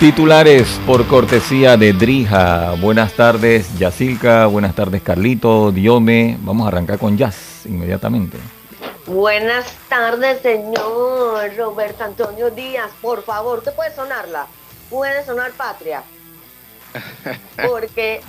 Titulares por cortesía de Drija. Buenas tardes, Yacilca. Buenas tardes, Carlito, Diome. Vamos a arrancar con Jazz inmediatamente. Buenas tardes, señor Roberto Antonio Díaz. Por favor, ¿usted puede sonarla? Puede sonar Patria. Porque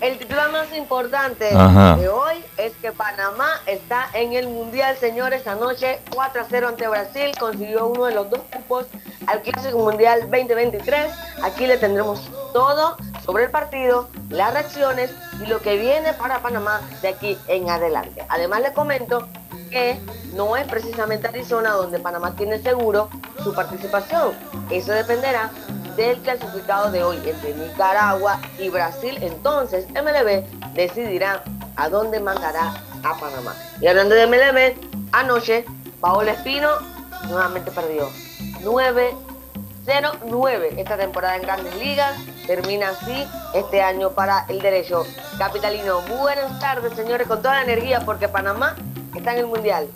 el titular más importante de hoy es que Panamá está en el Mundial, señores. Anoche 4 a 0 ante Brasil, consiguió uno de los dos cupos al Clásico Mundial 2023. Aquí le tendremos todo sobre el partido, las reacciones y lo que viene para Panamá de aquí en adelante. Además, le comento que no es precisamente Arizona donde Panamá tiene seguro su participación. Eso dependerá del clasificado de hoy entre Nicaragua y Brasil. Entonces, MLB decidirá a dónde mandará a Panamá. Y hablando de MLB, anoche, Paola Espino nuevamente perdió. 9-0-9 esta temporada en Grandes Ligas. Termina así este año para el derecho capitalino. Buenas tardes, señores, con toda la energía porque Panamá está en el Mundial.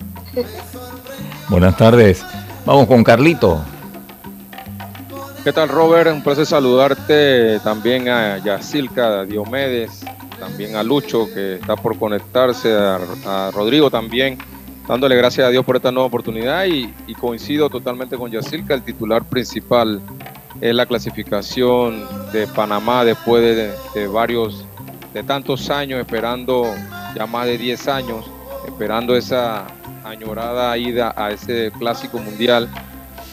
Buenas tardes. Vamos con Carlito. ¿Qué tal, Robert? Un placer saludarte también a Yacilca, a Diomedes, también a Lucho, que está por conectarse, a, Rodrigo también, dándole gracias a Dios por esta nueva oportunidad y, coincido totalmente con Yacilca, el titular principal es la clasificación de Panamá después de, de varios, de tantos años, esperando ya más de 10 años, esperando esa añorada ida a ese clásico mundial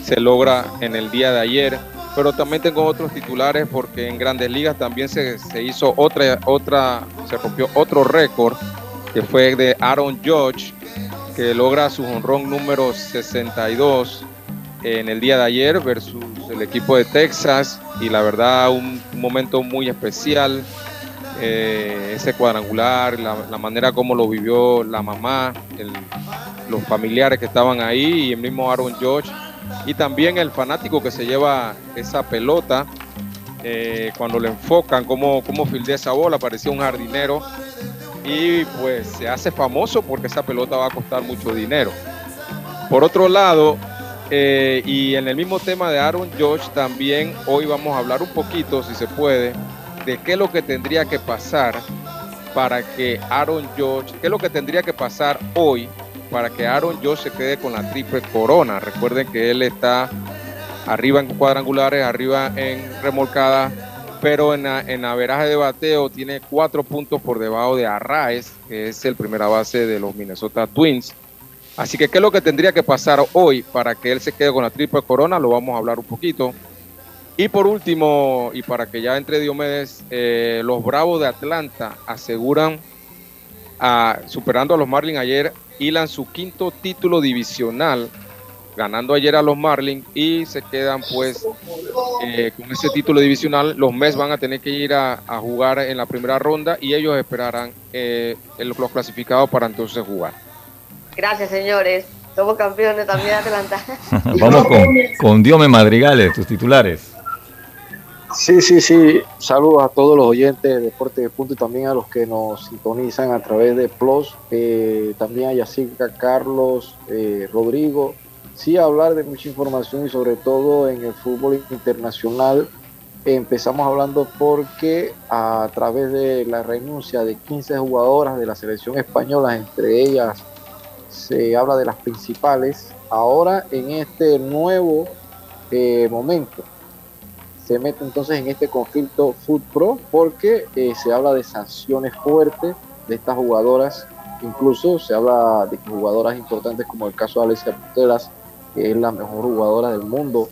se logra en el día de ayer pero también tengo otros titulares porque en Grandes Ligas también se, hizo otra, otra, se rompió otro récord que fue de Aaron Judge, que logra su honrón número 62 en el día de ayer versus el equipo de Texas y la verdad un, momento muy especial eh, ese cuadrangular la, manera como lo vivió la mamá los familiares que estaban ahí y el mismo Aaron Judge y también el fanático que se lleva esa pelota eh, cuando le enfocan cómo, cómo fildea esa bola, parecía un jardinero y pues se hace famoso porque esa pelota va a costar mucho dinero. Por otro lado, eh, y en el mismo tema de Aaron George también hoy vamos a hablar un poquito, si se puede, de qué es lo que tendría que pasar para que Aaron George, qué es lo que tendría que pasar hoy para que Aaron Josh se quede con la triple corona. Recuerden que él está arriba en cuadrangulares, arriba en remolcada, pero en, en averaje de bateo tiene cuatro puntos por debajo de Arraez, que es el primera base de los Minnesota Twins. Así que, ¿qué es lo que tendría que pasar hoy para que él se quede con la triple corona? Lo vamos a hablar un poquito. Y por último, y para que ya entre Diomedes, eh, los Bravos de Atlanta aseguran, a, superando a los Marlins ayer, hilan su quinto título divisional, ganando ayer a los Marlins y se quedan pues eh, con ese título divisional. Los Mets van a tener que ir a, jugar en la primera ronda y ellos esperarán eh, los clasificados para entonces jugar. Gracias, señores. Somos campeones también de Atlanta. Vamos con, con Diome Madrigales, tus titulares. Sí, sí, sí. Saludos a todos los oyentes de Deporte de Punto y también a los que nos sintonizan a través de Plus. Eh, también a Yacica, Carlos, eh, Rodrigo. Sí, hablar de mucha información y sobre todo en el fútbol internacional. Empezamos hablando porque a través de la renuncia de 15 jugadoras de la selección española, entre ellas se habla de las principales, ahora en este nuevo eh, momento se mete entonces en este conflicto Food Pro porque eh, se habla de sanciones fuertes de estas jugadoras. Incluso se habla de jugadoras importantes como el caso de Alessia Putelas, que es la mejor jugadora del mundo,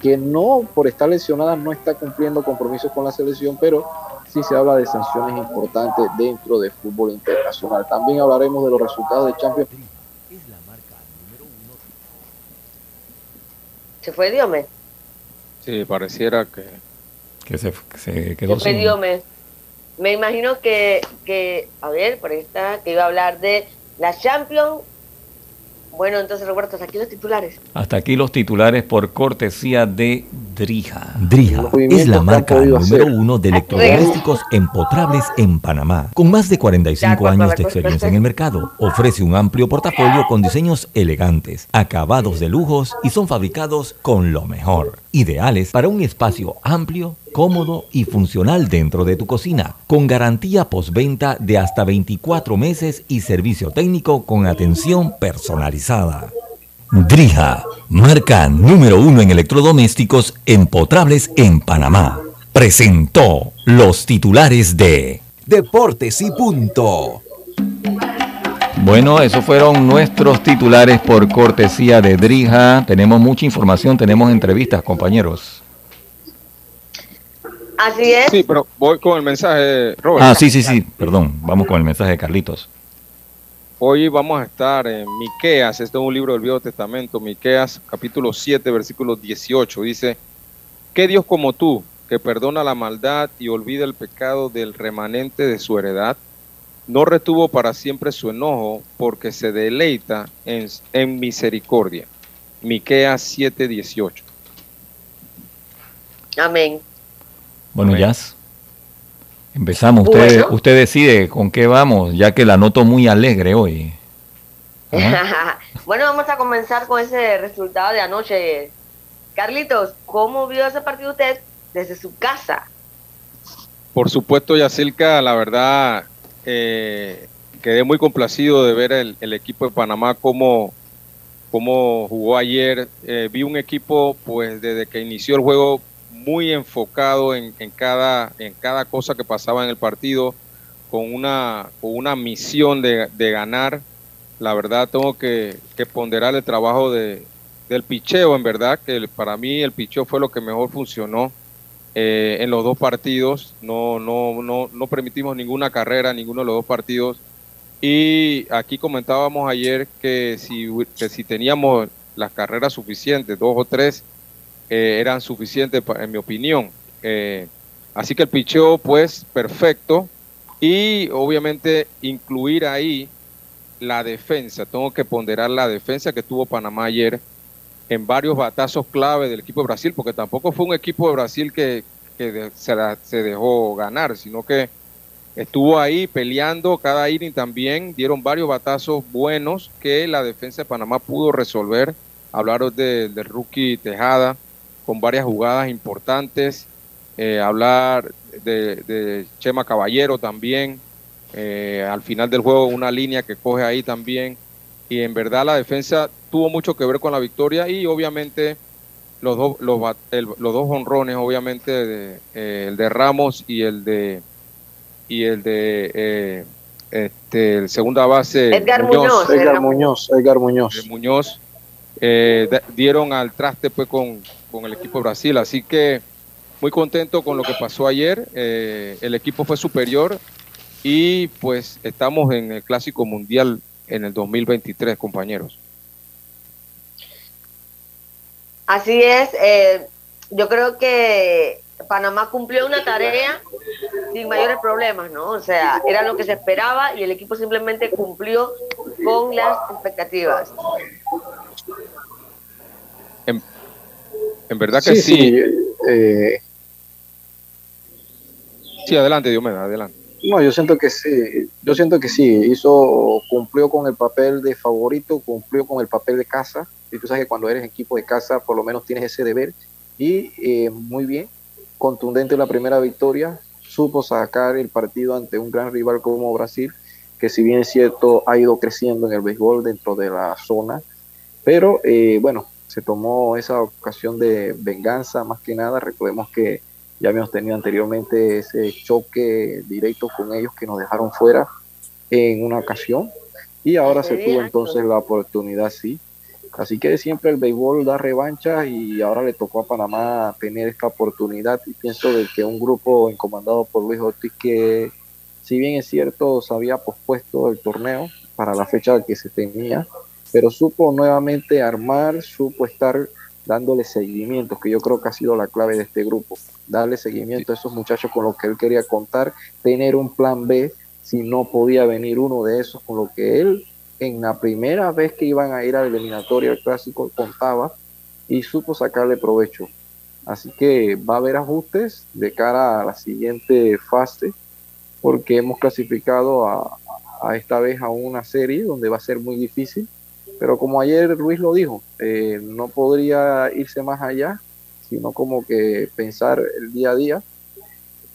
que no, por estar lesionada, no está cumpliendo compromisos con la selección, pero sí se habla de sanciones importantes dentro del fútbol internacional. También hablaremos de los resultados de Champions. ¿Se fue Diome? Sí, pareciera que... Que se, quedó sin... me, me imagino que, que, a ver, por esta, que iba a hablar de la Champions Bueno, entonces Roberto, hasta aquí los titulares. Hasta aquí los titulares por cortesía de Drija. Drija es la marca número uno de electrodomésticos empotrables en Panamá. Con más de 45 años de experiencia en el mercado, ofrece un amplio portafolio con diseños elegantes, acabados de lujos y son fabricados con lo mejor. Ideales para un espacio amplio, cómodo y funcional dentro de tu cocina, con garantía postventa de hasta 24 meses y servicio técnico con atención personalizada. Drija, marca número uno en electrodomésticos empotrables en Panamá, presentó los titulares de Deportes y Punto. Bueno, esos fueron nuestros titulares por cortesía de Drija. Tenemos mucha información, tenemos entrevistas, compañeros. Así es. Sí, pero voy con el mensaje, Robert. Ah, sí, sí, sí, perdón. Vamos con el mensaje de Carlitos. Hoy vamos a estar en Miqueas, este es un libro del Viejo Testamento, Miqueas capítulo 7, versículo 18. Dice, ¿qué Dios como tú, que perdona la maldad y olvida el pecado del remanente de su heredad? No retuvo para siempre su enojo, porque se deleita en, en misericordia. Miqueas 7, 18. Amén. Bueno, ya empezamos. Usted, usted decide con qué vamos, ya que la noto muy alegre hoy. bueno, vamos a comenzar con ese resultado de anoche. Carlitos, ¿cómo vio ese partido usted desde su casa? Por supuesto, Yacilca, la verdad, eh, quedé muy complacido de ver el, equipo de Panamá cómo, cómo jugó ayer. Eh, vi un equipo, pues, desde que inició el juego muy enfocado en, cada, en cada cosa que pasaba en el partido, con una, con una misión de, ganar. La verdad tengo que, ponderar el trabajo de, del picheo, en verdad, que para mí el picheo fue lo que mejor funcionó eh, en los dos partidos. No, no, no, no permitimos ninguna carrera, ninguno de los dos partidos. Y aquí comentábamos ayer que si, que si teníamos las carreras suficientes, dos o tres, eh, eran suficientes en mi opinión. Eh, así que el picheo pues perfecto y obviamente incluir ahí la defensa. Tengo que ponderar la defensa que tuvo Panamá ayer en varios batazos clave del equipo de Brasil, porque tampoco fue un equipo de Brasil que, se, dejó ganar, sino que estuvo ahí peleando cada inning también, dieron varios batazos buenos que la defensa de Panamá pudo resolver. Hablaron del rookie Tejada, con varias jugadas importantes. Eh, hablar de, Chema Caballero también. Eh, al final del juego una línea que coge ahí también. Y en verdad la defensa tuvo mucho que ver con la victoria y obviamente los, dos los, los dos honrones, obviamente de, eh, el de Ramos y el de y el de este, el segunda base Edgar Muñoz, Edgar Muñoz, Edgar Muñoz, Muñoz dieron al traste pues con, con el equipo de Brasil. Así que muy contento con lo que pasó ayer. Eh, el equipo fue superior y pues estamos en el Clásico Mundial en el 2023, compañeros. Así es. Eh, yo creo que Panamá cumplió una tarea sin mayores problemas, ¿no? O sea, era lo que se esperaba y el equipo simplemente cumplió con las expectativas. En verdad que sí. Sí, eh, sí adelante, Diomedes, adelante. No, yo siento que sí, yo siento que sí, hizo, cumplió con el papel de favorito, cumplió con el papel de casa, y tú sabes que cuando eres equipo de casa por lo menos tienes ese deber, y eh, muy bien, contundente la primera victoria, supo sacar el partido ante un gran rival como Brasil, que si bien es cierto ha ido creciendo en el béisbol dentro de la zona, pero eh, bueno, se tomó esa ocasión de venganza más que nada. Recordemos que ya habíamos tenido anteriormente ese choque directo con ellos que nos dejaron fuera en una ocasión. Y ahora se tuvo entonces la oportunidad, sí. Así que siempre el béisbol da revancha y ahora le tocó a Panamá tener esta oportunidad. Y pienso de que un grupo encomendado por Luis Ortiz que si bien es cierto se había pospuesto el torneo para la fecha que se tenía, pero supo nuevamente armar, supo estar dándole seguimiento, que yo creo que ha sido la clave de este grupo, darle seguimiento a esos muchachos con los que él quería contar, tener un plan B si no podía venir uno de esos con lo que él en la primera vez que iban a ir al eliminatorio al clásico contaba y supo sacarle provecho. Así que va a haber ajustes de cara a la siguiente fase porque hemos clasificado a, a esta vez a una serie donde va a ser muy difícil. Pero como ayer Luis lo dijo, eh, no podría irse más allá, sino como que pensar el día a día.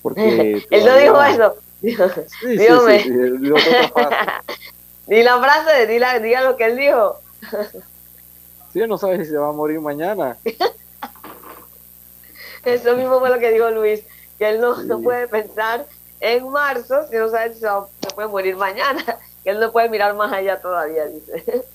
Porque él no dijo eso. Sí, sí, Ni la frase, ni la, diga lo que él dijo. Sí, no sabe si se va a morir mañana. Eso mismo fue lo que dijo Luis, que él no, no puede pensar en marzo si no sabe si se, puede morir mañana, que él no puede mirar más allá todavía, dice.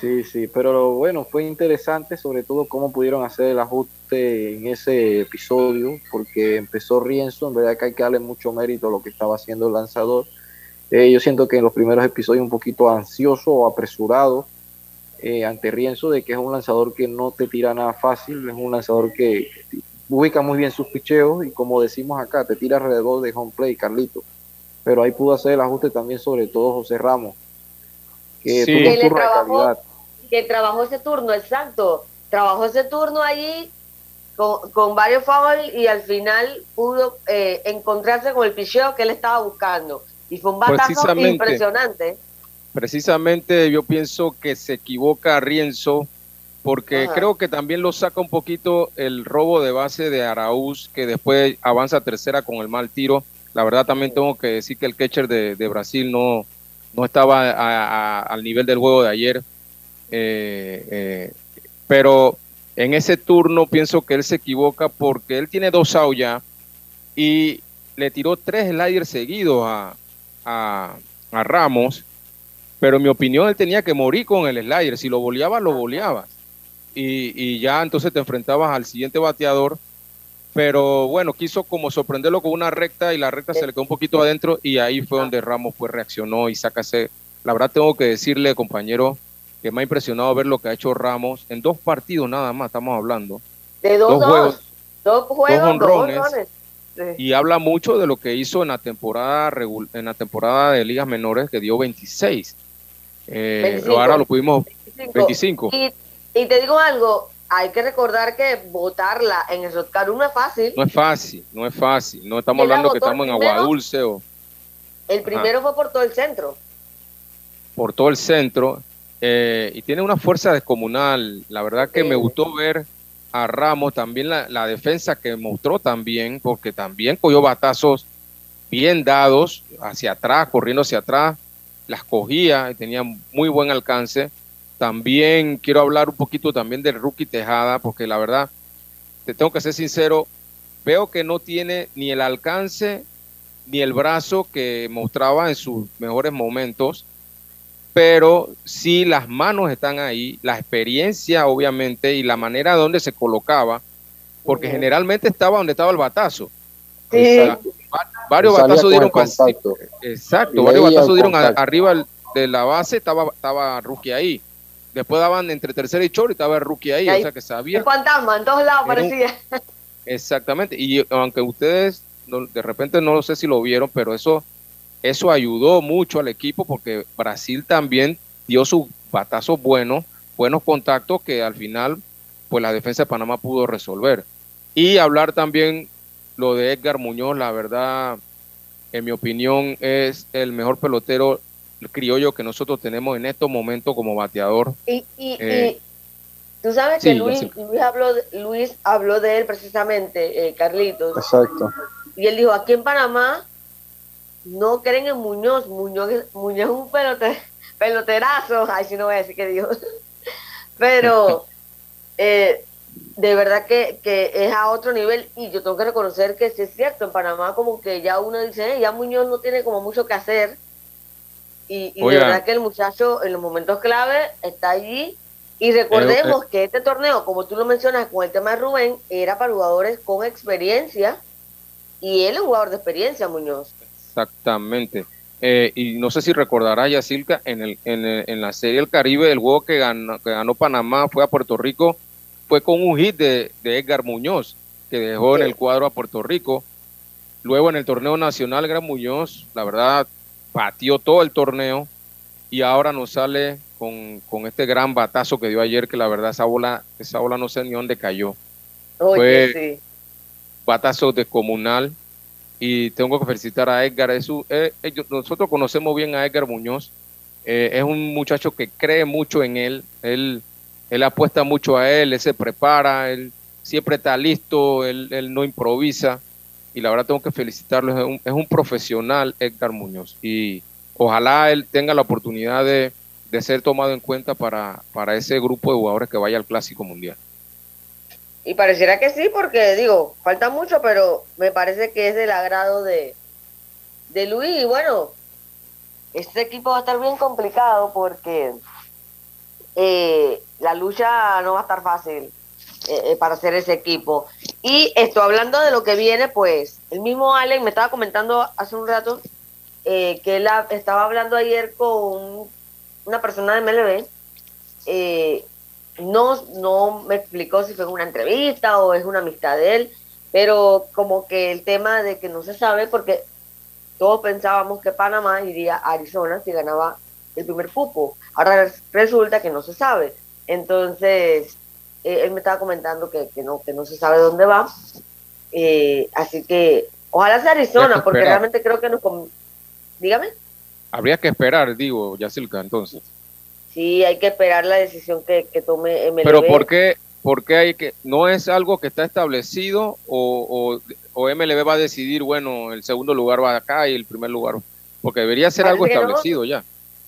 Sí, sí, pero bueno, fue interesante sobre todo cómo pudieron hacer el ajuste en ese episodio, porque empezó Rienzo, en verdad que hay que darle mucho mérito a lo que estaba haciendo el lanzador. Eh, yo siento que en los primeros episodios un poquito ansioso o apresurado eh, ante Rienzo de que es un lanzador que no te tira nada fácil, es un lanzador que ubica muy bien sus picheos y como decimos acá, te tira alrededor de home play, Carlito. Pero ahí pudo hacer el ajuste también sobre todo José Ramos, que tuvo trabajó, Que trabajó ese turno, exacto. Trabajó ese turno allí con, varios fouls y al final pudo eh, encontrarse con el picheo que él estaba buscando. Y fue un batazo impresionante. Precisamente yo pienso que se equivoca Rienzo porque creo que también lo saca un poquito el robo de base de Araúz, que después avanza a tercera con el mal tiro. La verdad también tengo que decir que el catcher de, Brasil no, no estaba al nivel del juego de ayer. Eh, eh, pero en ese turno pienso que él se equivoca porque él tiene dos outs ya y le tiró tres sliders seguidos a, a, Ramos. Pero en mi opinión él tenía que morir con el slider. Si lo boleaba, lo boleaba y, ya entonces te enfrentabas al siguiente bateador. Pero bueno, quiso como sorprenderlo con una recta y la recta se le quedó un poquito adentro y ahí fue donde Ramos pues reaccionó y ese La verdad tengo que decirle, compañero, que me ha impresionado ver lo que ha hecho Ramos en dos partidos nada más, estamos hablando. De dos, juegos, dos, juegos, Y habla mucho de lo que hizo en la temporada en la temporada de ligas menores que dio 26. Eh, ahora lo pudimos 25. Y te digo algo, hay que recordar que votarla en el Rotcaru no es fácil. No es fácil, no es fácil. No estamos hablando que estamos en Agua Dulce o... El primero fue por todo el centro. Por todo el centro. Eh, y tiene una fuerza descomunal. La verdad que me gustó ver a Ramos, también la, la, defensa que mostró también, porque también cogió batazos bien dados hacia atrás, corriendo hacia atrás, las cogía y tenía muy buen alcance. También quiero hablar un poquito también del rookie Tejada, porque la verdad, te tengo que ser sincero, veo que no tiene ni el alcance ni el brazo que mostraba en sus mejores momentos, pero sí las manos están ahí, la experiencia obviamente y la manera donde se colocaba, porque generalmente estaba donde estaba el batazo. varios batazos dieron Exacto, varios batazos dieron arriba de la base, estaba, estaba rookie ahí. Después daban entre tercera y short y estaba el rookie ahí, o sea que sabía. Un fantasma, en todos lados parecía. Exactamente, y aunque ustedes de repente no lo sé si lo vieron, pero eso, eso ayudó mucho al equipo porque Brasil también dio sus batazos buenos, buenos contactos que al final pues la defensa de Panamá pudo resolver. Y hablar también lo de Edgar Muñoz, la verdad, en mi opinión, es el mejor pelotero el criollo que nosotros tenemos en estos momentos como bateador. Y, y, eh, tú sabes que Luis, Luis, habló, de, Luis habló de él precisamente, eh, Carlitos. Exacto. Y él dijo, aquí en Panamá no creen en Muñoz, Muñoz, Muñoz es un pelote, peloterazo, ay si no voy a decir que dijo, pero eh, de verdad que, que, es a otro nivel y yo tengo que reconocer que sí es cierto, en Panamá como que ya uno dice, ya Muñoz no tiene como mucho que hacer, y, de verdad que el muchacho en los momentos clave está allí. Y recordemos que este torneo, como tú lo mencionas con el tema de Rubén, era para jugadores con experiencia. Y él es un jugador de experiencia, Muñoz. Exactamente. Eh, y no sé si recordará Yacilca, en, el, en, en, la Serie del Caribe, el juego que ganó, que ganó Panamá fue a Puerto Rico, fue con un hit de, de Edgar Muñoz, que dejó en el cuadro a Puerto Rico. Luego en el torneo nacional, Edgar Muñoz, la verdad, batió todo el torneo y ahora nos sale con, este gran batazo que dio ayer, que la verdad esa bola, esa bola no sé ni dónde cayó. Fue sí. batazo descomunal y tengo que felicitar a Edgar. Eh, nosotros conocemos bien a Edgar Muñoz, eh, es un muchacho que cree mucho en él, él, él apuesta mucho a él, él se prepara, él siempre está listo, él, él no improvisa y la verdad tengo que felicitarlo, es un, es un profesional Edgar Muñoz y ojalá él tenga la oportunidad de, ser tomado en cuenta para, para ese grupo de jugadores que vaya al Clásico Mundial. Y pareciera que sí, porque digo, falta mucho, pero me parece que es del agrado de, de Luis. Y bueno, este equipo va a estar bien complicado porque eh, la lucha no va a estar fácil eh, eh, para hacer ese equipo. Y esto, hablando de lo que viene, pues el mismo Allen me estaba comentando hace un rato que él estaba hablando ayer con una persona de MLB. Eh, no, no me explicó si fue una entrevista o es una amistad de él, pero como que el tema de que no se sabe, porque todos pensábamos que Panamá iría a Arizona si ganaba el primer cupo. Ahora resulta que no se sabe. Entonces, eh, él me estaba comentando que, no, que no se sabe dónde va. así que ojalá sea Arizona, porque realmente creo que nos, Dígame. Habría que esperar, digo, Yacilca, entonces. Sí, hay que esperar la decisión que, tome MLB. Pero ¿por qué, ¿por qué hay que, no es algo que está establecido o, o, MLB va a decidir, bueno, el segundo lugar va acá y el primer lugar? Porque debería ser algo establecido ya.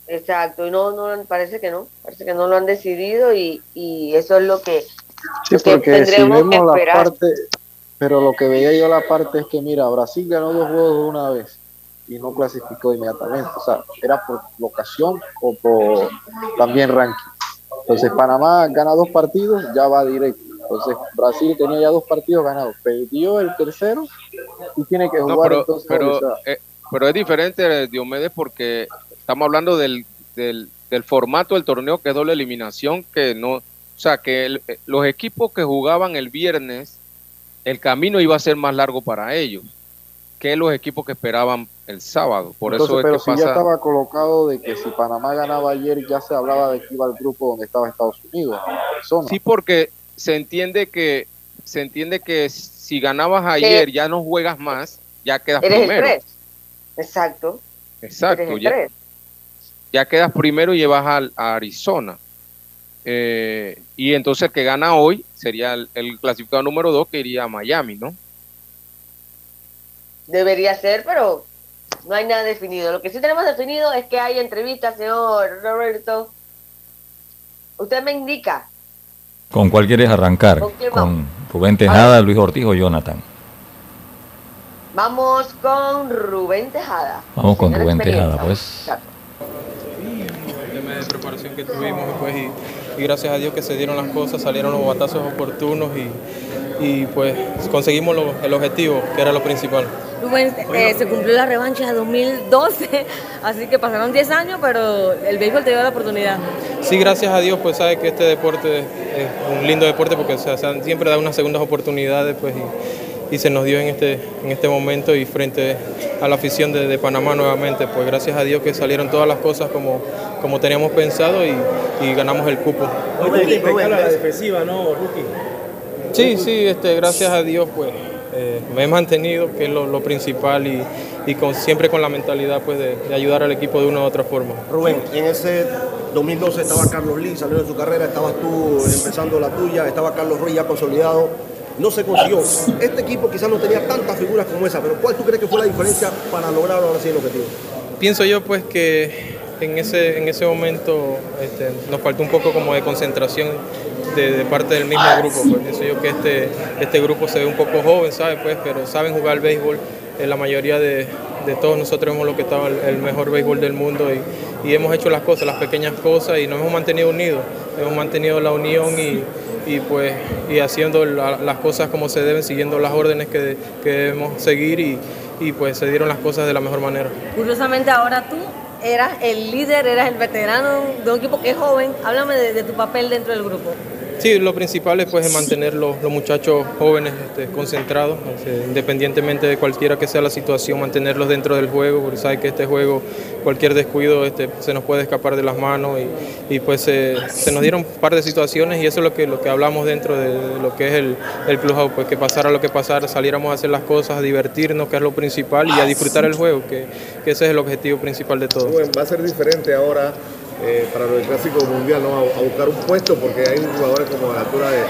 Exacto, y no, no, parece que no, parece que no lo han decidido y, y eso es lo que, sí, porque si vemos La parte, pero lo que veía yo la parte es que, mira, Brasil ganó dos juegos de una vez y no clasificó inmediatamente. O sea, era por locación o por también ranking. Entonces Panamá gana dos partidos, ya va directo. Entonces Brasil tenía ya dos partidos ganados, perdió el tercero y tiene que jugar pero, entonces. Pero, eh, pero es diferente, Diomedes, porque estamos hablando del, del, del, formato del torneo que es doble eliminación, que no, o sea, que eh, los equipos que jugaban el viernes, el camino iba a ser más largo para ellos que los equipos que esperaban el sábado. Por eso pero si ya estaba colocado de que si Panamá ganaba ayer ya se hablaba de que iba al grupo donde estaba Estados Unidos. Sí, porque se entiende que se entiende que si ganabas ayer ya no juegas más, ya quedas primero. Exacto. Exacto. Ya, quedas primero y llevas a, Arizona. Eh, y entonces el que gana hoy sería el, el clasificado número 2 que iría a Miami, ¿no? Debería ser, pero no hay nada definido. Lo que sí tenemos definido es que hay entrevistas, señor Roberto. Usted me indica. ¿Con cuál quieres arrancar? ¿Con, Rubén Tejada, Luis Ortiz o Jonathan? Vamos con Rubén Tejada. Vamos con Rubén Tejada, pues. de preparación que tuvimos pues, y, y, gracias a Dios que se dieron las cosas, salieron los batazos oportunos y, y pues conseguimos el objetivo, que era lo principal. Rubén, eh, se cumplió la revancha de 2012, así que pasaron 10 años, pero el béisbol te dio la oportunidad. Sí, gracias a Dios, pues sabe que este deporte es un lindo deporte porque siempre da unas segundas oportunidades, pues y, se nos dio en este, en este momento y frente a la afición de, Panamá nuevamente, pues gracias a Dios que salieron todas las cosas como, como teníamos pensado y, ganamos el cupo. la defensiva, ¿no, Rookie? Sí, sí, este, gracias a Dios pues eh, me he mantenido, que es lo, principal y, y con, siempre con la mentalidad pues de, ayudar al equipo de una u otra forma. Rubén, en ese 2012 estaba Carlos Lee saliendo de su carrera, estabas tú empezando la tuya, estaba Carlos Ruiz ya consolidado, no se consiguió. Este equipo quizás no tenía tantas figuras como esa, pero ¿cuál tú crees que fue la diferencia para lograr ahora sí el objetivo? Pienso yo pues que en ese, en ese momento este, nos faltó un poco como de concentración de, parte del mismo grupo. Pues pienso yo que este, este grupo se ve un poco joven, ¿sabes? Pues, pero saben jugar el béisbol. Eh, la mayoría de, de, todos nosotros hemos lo que estaba el, mejor béisbol del mundo y, y, hemos hecho las cosas, las pequeñas cosas y nos hemos mantenido unidos. Hemos mantenido la unión y, y pues y haciendo las cosas como se deben, siguiendo las órdenes que, que debemos seguir y, y pues se dieron las cosas de la mejor manera. Curiosamente ahora tú eras el líder, eras el veterano de un equipo que es joven. Háblame de, tu papel dentro del grupo. Sí, lo principal es pues mantener los, muchachos jóvenes este, concentrados, este, independientemente de cualquiera que sea la situación, mantenerlos dentro del juego, porque sabe que este juego, cualquier descuido este, se nos puede escapar de las manos y, pues se nos dieron un par de situaciones y eso es lo que, lo que hablamos dentro de, lo que es el, el clubhouse, pues que pasara lo que pasara, saliéramos a hacer las cosas, a divertirnos, que es lo principal, y a disfrutar el juego, que, que ese es el objetivo principal de todo. va a ser diferente ahora eh, para el clásico mundial, ¿no? A, buscar un puesto porque hay jugadores como a la altura de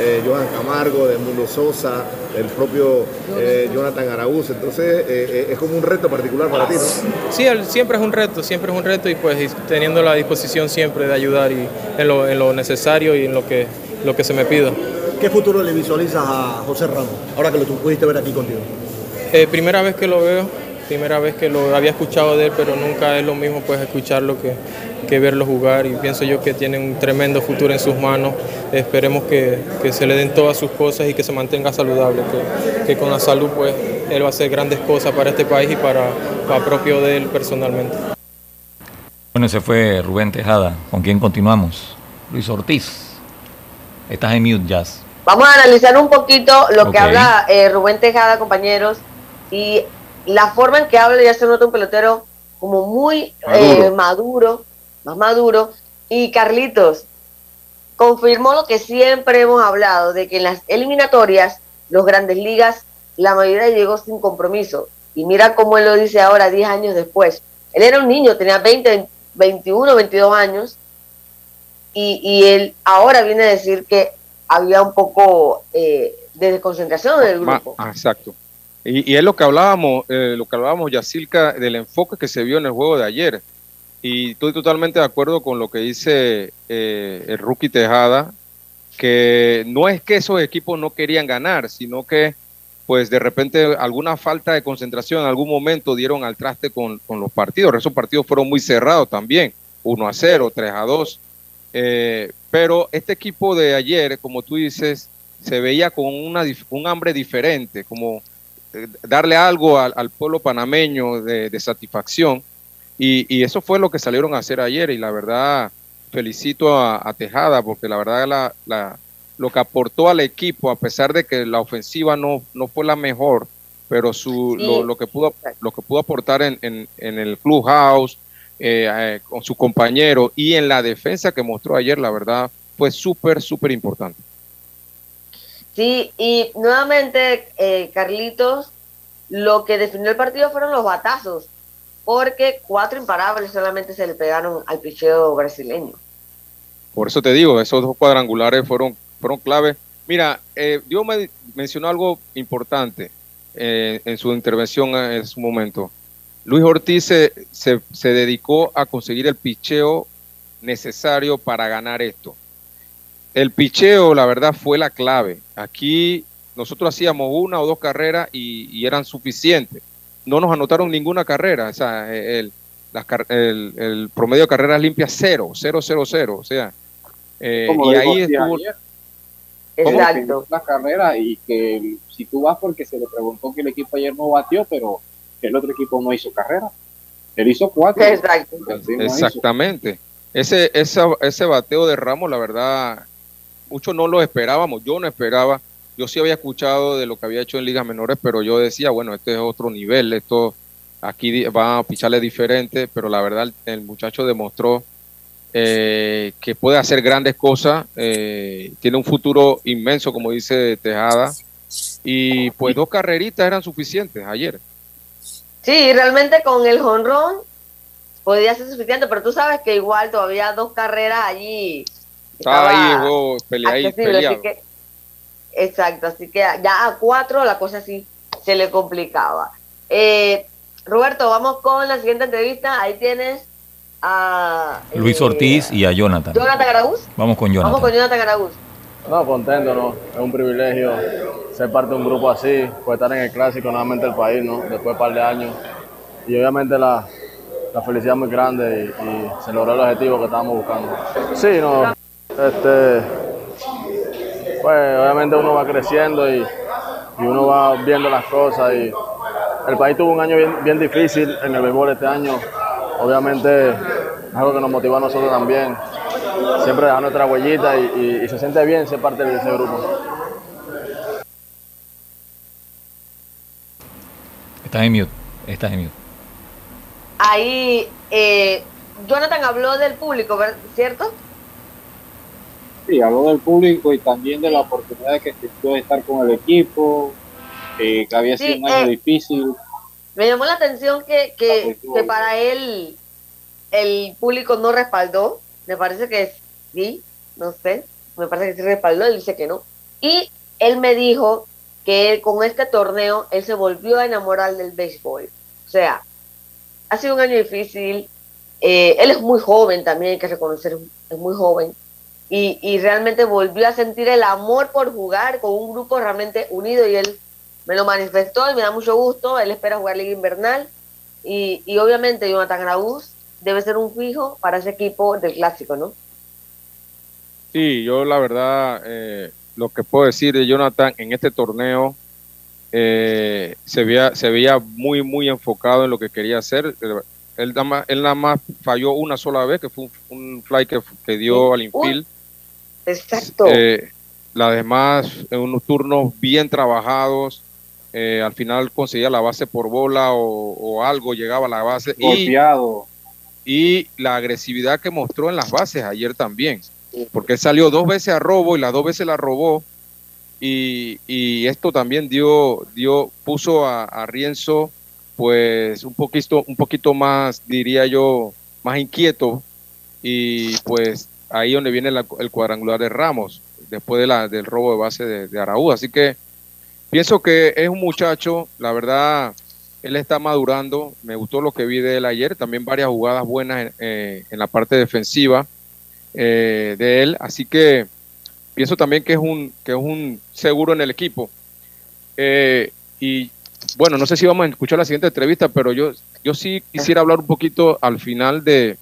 eh, Johan Camargo, de Mundo Sosa, el propio eh, Jonathan Araúz, entonces es como un reto particular para ti, ¿no? Sí, siempre es un reto, siempre es un reto y pues teniendo la disposición siempre de ayudar y en lo, en lo necesario y en lo que, lo que se me pida. ¿Qué futuro le visualizas a José Ramos, ahora que lo pudiste ver aquí contigo? primera vez que lo veo, primera vez que lo había escuchado de él, pero nunca es lo mismo pues escucharlo que, que verlo jugar y pienso yo que tiene un tremendo futuro en sus manos. Esperemos que, se le den todas sus cosas y que se mantenga saludable, que, con la salud pues él va a hacer grandes cosas para este país y para, para propio de él personalmente. Bueno, ese fue Rubén Tejada. ¿Con quién continuamos? Luis Ortiz. Estás en mute, Jazz. Vamos a analizar un poquito lo que habla eh, Rubén Tejada, compañeros, y la forma en que habla ya se nota un pelotero como muy maduro, eh, más maduro. Y Carlitos confirmó lo que siempre hemos hablado, de que en las eliminatorias, los grandes ligas, la mayoría llegó sin compromiso. Y mira cómo él lo dice ahora, 10 años después. Él era un niño, tenía 20, 21, 22 años. Y, y él ahora viene a decir que había un poco eh, de desconcentración del grupo. exacto. Y, es lo que hablábamos, eh, lo que hablábamos, Yacilca, del enfoque que se vio en el juego de ayer. Y estoy totalmente de acuerdo con lo que dice eh, el rookie Tejada, que no es que esos equipos no querían ganar, sino que pues de repente alguna falta de concentración en algún momento dieron al traste con, los partidos. Esos partidos fueron muy cerrados también, 1 a 0, 3 a 2. Eh, pero este equipo de ayer, como tú dices, se veía con una, un hambre diferente, como darle algo al, pueblo panameño de satisfacción y, eso fue lo que salieron a hacer ayer y la verdad felicito a, Tejada porque la verdad la, lo que aportó al equipo, a pesar de que la ofensiva no, no fue la mejor, pero su, lo, que pudo, lo que pudo aportar en, en, el clubhouse, eh, eh, con su compañero y en la defensa que mostró ayer, la verdad fue súper, súper importante. Sí, y nuevamente, eh, Carlitos, lo que definió el partido fueron los batazos porque cuatro imparables solamente se le pegaron al picheo brasileño. Por eso te digo, esos dos cuadrangulares fueron, fueron clave. Mira, eh, Dios me mencionó algo importante eh, en su intervención en su momento. Luis Ortiz se, se, dedicó a conseguir el picheo necesario para ganar esto. El picheo, la verdad, fue la clave. Aquí nosotros hacíamos una o dos carreras y eran suficientes no nos anotaron ninguna carrera. O sea, el, el, promedio de carreras limpias cero, cero, cero, cero. O sea, eh, y ahí estuvo. Exacto. La carrera y que si tú vas porque se le preguntó que el equipo ayer no batió, pero el otro equipo no hizo carrera. Él hizo cuatro. Exacto. Exactamente. Ese, ese, ese bateo de Ramos, la verdad, muchos no lo esperábamos. Yo no esperaba yo sí había escuchado de lo que había hecho en ligas menores, pero yo decía, bueno, este es otro nivel, esto aquí va a picharle diferente, pero la verdad el muchacho demostró eh, que puede hacer grandes cosas, eh, tiene un futuro inmenso, como dice Tejada, y pues dos carreritas eran suficientes ayer. Sí, realmente con el jonrón podía ser suficiente, pero tú sabes que igual todavía dos carreras allí. Estaba, ahí, pelea, ahí peleado. Exacto, así que ya a cuatro la cosa sí se le complicaba. Eh, Roberto, vamos con la siguiente entrevista. Ahí tienes a Luis eh, Ortiz y a Jonathan. Jonathan Garaguz. Vamos con Jonathan. Vamos con Jonathan Garaguz. No, contento, ¿no? Es un privilegio ser parte de un grupo así, pues estar en el clásico nuevamente del país, ¿no? Después de un par de años. Y obviamente la, la felicidad muy grande y, y, se logró el objetivo que estábamos buscando. Sí, no, este, pues obviamente uno va creciendo y, uno va viendo las cosas y el país tuvo un año bien, difícil en el béisbol este año. Obviamente es algo que nos motiva a nosotros también. siempre dejar nuestra huellita y, se siente bien ser parte de ese grupo. Está en mute, está en mute. Ahí, eh, Jonathan habló del público, ¿cierto? Sí, habló del público y también de la oportunidad que tuvo de estar con el equipo, que había sido un año eh, difícil. Me llamó la atención que, que, que para él el público no respaldó, me parece que sí, no sé, me parece que sí respaldó, él dice que no. Y él me dijo que con este torneo él se volvió a enamorar del béisbol. O sea, ha sido un año difícil. Eh, él es muy joven también, hay que reconocer, es muy joven. Y, y realmente volvió a sentir el amor por jugar con un grupo realmente unido y él me lo manifestó y me da mucho gusto. Él espera jugar Liga Invernal. Y, y obviamente Jonathan Araúz debe ser un fijo para ese equipo del clásico, ¿no? Sí, yo la verdad, eh, lo que puedo decir de Jonathan en este torneo, eh, se, veía, se veía muy, muy enfocado en lo que quería hacer. Él nada más, él nada más falló una sola vez, que fue un, fly que, que, dio al infield. Exacto. Eh, las demás, en unos turnos bien trabajados, al final conseguía la base por bola o, algo, llegaba a la base. Golpeado y la agresividad que mostró en las bases ayer también, porque salió dos veces a robo y las dos veces la robó y, esto también dio, dio puso a, Rienzo pues un poquito, un poquito más, diría yo, más inquieto y pues ahí donde viene el cuadrangular de Ramos, después de la, del robo de base de, de Araúz. Así que pienso que es un muchacho, la verdad, él está madurando. Me gustó lo que vi de él ayer. También varias jugadas buenas en, eh, la parte defensiva eh, de él. Así que pienso también que es un, que es un seguro en el equipo. Eh, y bueno, no sé si vamos a escuchar la siguiente entrevista, pero yo, yo sí quisiera hablar un poquito al final de,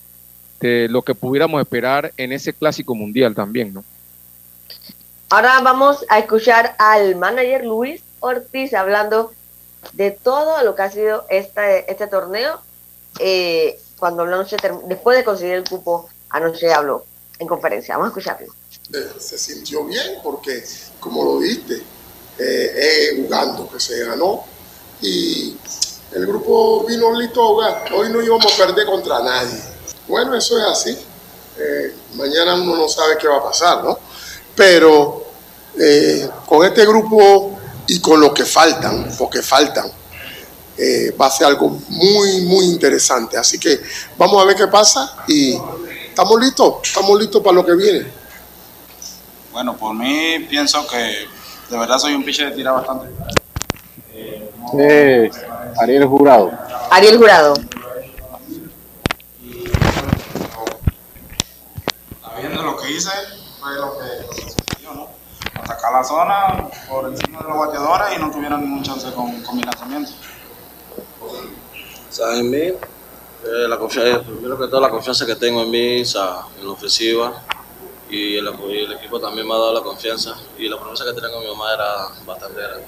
de lo que pudiéramos esperar en ese clásico mundial también, ¿no? Ahora vamos a escuchar al manager Luis Ortiz hablando de todo lo que ha sido este, este torneo. Eh, cuando anoche, después de conseguir el cupo, anoche habló en conferencia. Vamos a escucharlo. Eh, se sintió bien porque, como lo viste, eh, jugando que se ganó y el grupo vino listo a jugar. Hoy no íbamos a perder contra nadie. Bueno, eso es así. mañana uno no sabe qué va a pasar, ¿no? Pero con este grupo y con lo que faltan, porque faltan, eh, va a ser algo muy, muy interesante. Así que vamos a ver qué pasa y estamos listos, estamos listos para lo que viene. Bueno, por mí pienso que de verdad soy un pitcher de tira bastante. Eh, Ariel Jurado. Ariel Jurado. Viendo lo que hice, fue lo que atacar la zona por encima de los bateadores y no tuvieron ningún chance con, con mi lanzamiento. ¿Sabes en mí? Eh, la confianza, primero que todo la confianza que tengo en mí, en la ofensiva y el, el, equipo también me ha dado la confianza y la promesa que tenía con mi mamá era bastante grande.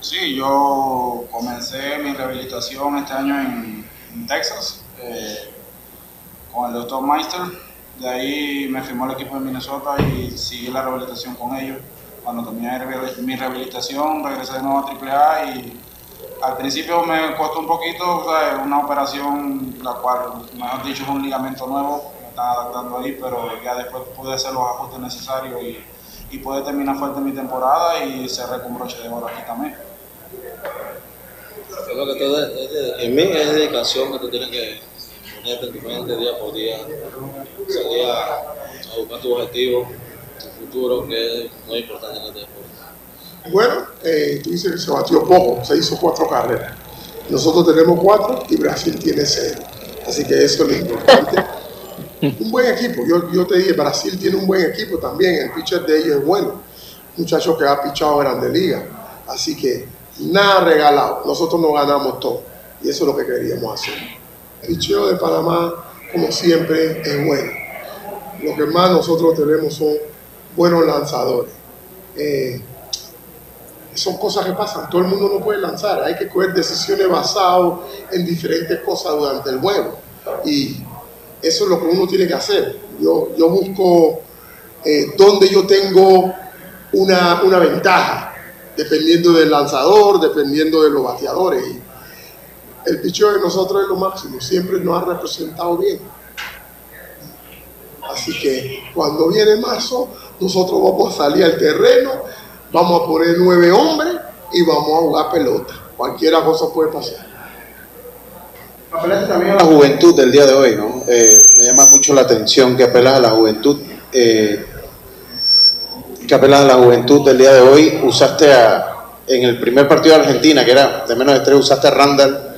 Sí, yo comencé mi rehabilitación este año en, Texas eh, con el doctor Meister de ahí me firmó el equipo de Minnesota y seguí la rehabilitación con ellos. Cuando terminé mi rehabilitación, regresé de nuevo a AAA y al principio me costó un poquito, una operación, la cual, mejor dicho, es un ligamento nuevo, me están adaptando ahí, pero ya después pude hacer los ajustes necesarios y, y pude terminar fuerte mi temporada y cerré con broche de oro aquí también. Creo que todo en mí es dedicación que tú tienes que ponerte día por día, a, buscar tu objetivo, tu futuro, que es muy importante en este deporte. Bueno, eh, tú dices que se batió poco, se hizo cuatro carreras. Nosotros tenemos cuatro y Brasil tiene cero. Así que eso es lo importante. un buen equipo, yo, yo te dije, Brasil tiene un buen equipo también, el pitcher de ellos es bueno. Muchacho que ha pichado Grande Liga. Así que nada regalado, nosotros nos ganamos todo. Y eso es lo que queríamos hacer. El picheo de Panamá, como siempre, es bueno. Lo que más nosotros tenemos son buenos lanzadores. Eh, son cosas que pasan, todo el mundo no puede lanzar, hay que coger decisiones basadas en diferentes cosas durante el juego. Y eso es lo que uno tiene que hacer. Yo, yo busco eh, donde yo tengo una, una ventaja, dependiendo del lanzador, dependiendo de los bateadores. El picheo de nosotros es lo máximo, siempre nos ha representado bien. Así que cuando viene marzo, nosotros vamos a salir al terreno, vamos a poner nueve hombres y vamos a jugar pelota. Cualquier cosa puede pasar. Apelas también a la juventud del día de hoy, ¿no? Eh, me llama mucho la atención que apelas a la juventud. Eh, que apelas a la juventud del día de hoy. Usaste a, en el primer partido de Argentina, que era de menos de tres, usaste a Randall,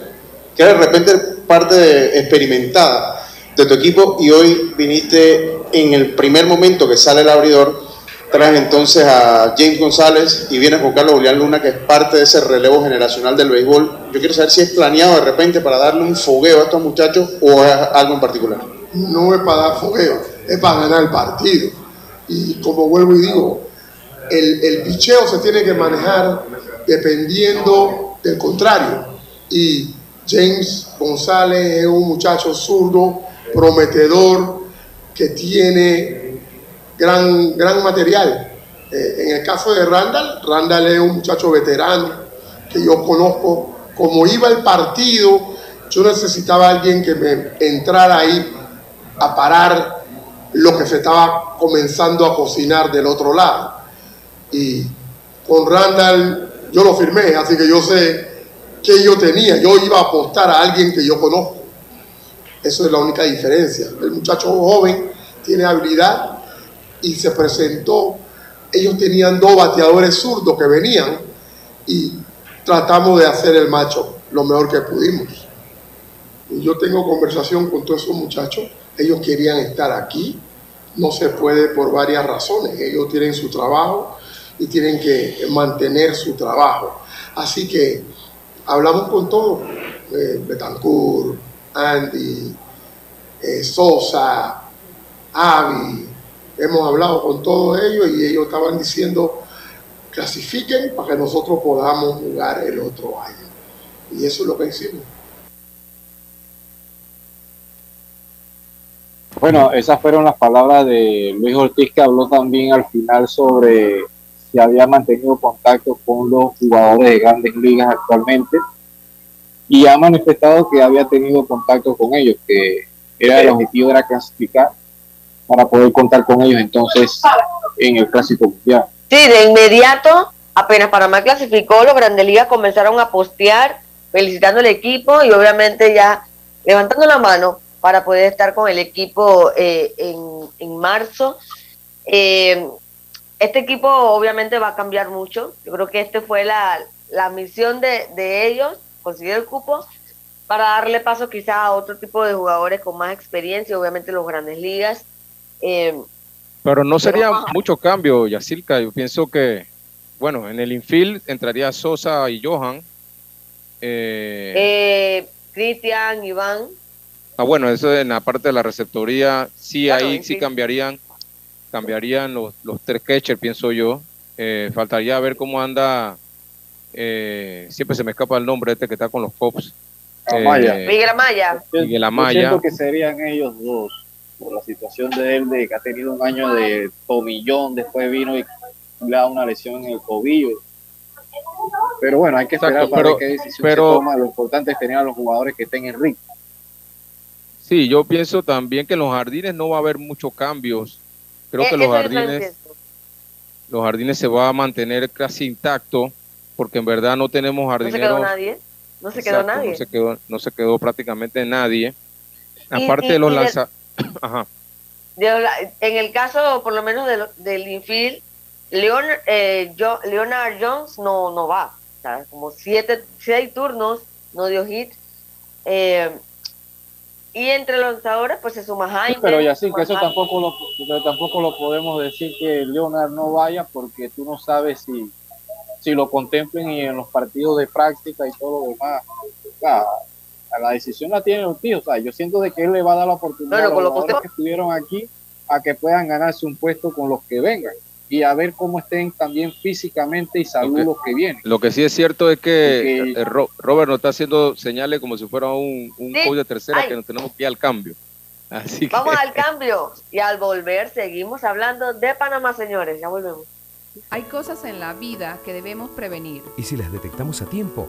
que era de repente parte experimentada de tu equipo y hoy viniste en el primer momento que sale el abridor, traes entonces a James González y vienes con Carlos Julián Luna, que es parte de ese relevo generacional del béisbol. Yo quiero saber si es planeado de repente para darle un fogueo a estos muchachos o algo en particular. No es para dar fogueo, es para ganar el partido. Y como vuelvo y digo, el, el picheo se tiene que manejar dependiendo del contrario. Y James González es un muchacho zurdo prometedor, que tiene gran, gran material. Eh, en el caso de Randall, Randall es un muchacho veterano que yo conozco. Como iba el partido, yo necesitaba a alguien que me entrara ahí a parar lo que se estaba comenzando a cocinar del otro lado. Y con Randall yo lo firmé, así que yo sé que yo tenía. Yo iba a apostar a alguien que yo conozco. Eso es la única diferencia. El muchacho joven tiene habilidad y se presentó. Ellos tenían dos bateadores zurdos que venían y tratamos de hacer el macho lo mejor que pudimos. Y yo tengo conversación con todos esos muchachos. Ellos querían estar aquí. No se puede por varias razones. Ellos tienen su trabajo y tienen que mantener su trabajo. Así que hablamos con todos. Eh, Betancourt, Andy, eh, Sosa, Avi, hemos hablado con todos ellos y ellos estaban diciendo clasifiquen para que nosotros podamos jugar el otro año. Y eso es lo que hicimos. Bueno, esas fueron las palabras de Luis Ortiz que habló también al final sobre si había mantenido contacto con los jugadores de grandes ligas actualmente y ha manifestado que había tenido contacto con ellos, que era el objetivo era clasificar para poder contar con ellos entonces en el clásico mundial. Sí, de inmediato, apenas Panamá clasificó, los grandes ligas comenzaron a postear felicitando al equipo y obviamente ya levantando la mano para poder estar con el equipo eh, en, marzo. Eh, este equipo obviamente va a cambiar mucho. Yo creo que este fue la, la misión de, de ellos conseguir el cupo para darle paso quizá a otro tipo de jugadores con más experiencia, obviamente los grandes ligas. Eh, pero no sería mucho cambio, Yacilca. Yo pienso que, bueno, en el infield entraría Sosa y Johan. Eh, eh, Cristian, Iván. Ah, bueno, eso en la parte de la receptoría, sí, ahí sí cambiarían, cambiarían los, los tres catchers, pienso yo. faltaría ver cómo anda eh, siempre se me escapa el nombre este que está con los Cops. Eh, Miguel Amaya. Miguel Amaya. Yo siento que serían ellos dos, por la situación de él, de que ha tenido un año de tomillón, después vino y le da una lesión en el tobillo. Pero bueno, hay que esperar para ver qué decisión se toma. Lo importante es tener a los jugadores que estén en ritmo. Sí, yo pienso también que en los jardines no va a haber muchos cambios. Creo que los jardines, los jardines se va a mantener casi intacto porque en verdad no tenemos jardineros. No se quedó nadie. No se quedó nadie. No se quedó, no se quedó prácticamente nadie. Aparte de los lanzadores. en el caso, por lo menos, del infield, Leonard, eh, Leonard Jones no, no va. O sea, como siete, seis turnos, no dio hit. Eh, y entre los lanzadores, pues se suma Jaime. pero ya sí, que eso tampoco lo, pero tampoco lo podemos decir que Leonard no vaya porque tú no sabes si si lo contemplen y en los partidos de práctica y todo lo demás. la decisión la tiene los tíos. O sea, yo siento de que él le va a dar la oportunidad a los que estuvieron aquí a que puedan ganarse un puesto con los que vengan y a ver cómo estén también físicamente y salud los que vienen. Lo que sí es cierto es que eh, Robert nos está haciendo señales como si fuera un, un de tercera que nos tenemos que ir al cambio. Vamos al cambio y al volver seguimos hablando de Panamá, señores. Ya volvemos. Hay cosas en la vida que debemos prevenir. Y si las detectamos a tiempo,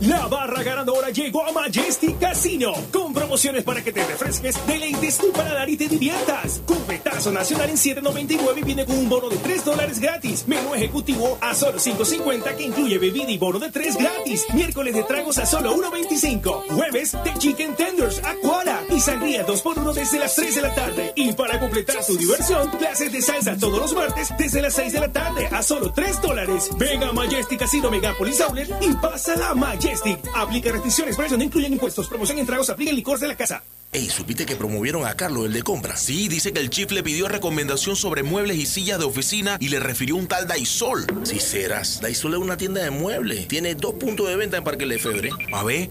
La barra ganadora llegó a Majestic Casino con promociones para que te refresques, deleites tu paladar y te diviertas. Cupetazo nacional en 7.99 viene con un bono de 3 dólares gratis. Menú ejecutivo a solo 5.50 que incluye bebida y bono de 3 gratis. Miércoles de tragos a solo 1.25. Jueves de chicken tenders, aquara y sangría 2x1 desde las 3 de la tarde. Y para completar tu diversión, clases de salsa todos los martes desde las 6 de la tarde a solo 3 dólares. Venga a Majestic Casino Megapolis Outlet y pasa la Majestic. Aplica restricciones, precios no incluyen impuestos. Promoción en tragos, aplica el licor de la casa. Ey, ¿supiste que promovieron a Carlos, el de compra? Sí, dice que el chief le pidió recomendación sobre muebles y sillas de oficina y le refirió un tal Daisol. Si serás, Daisol es una tienda de muebles. Tiene dos puntos de venta en Parque Lefebvre. A ver,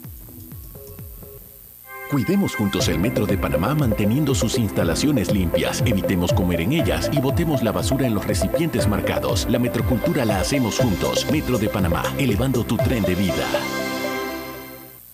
Cuidemos juntos el Metro de Panamá manteniendo sus instalaciones limpias. Evitemos comer en ellas y botemos la basura en los recipientes marcados. La metrocultura la hacemos juntos. Metro de Panamá, elevando tu tren de vida.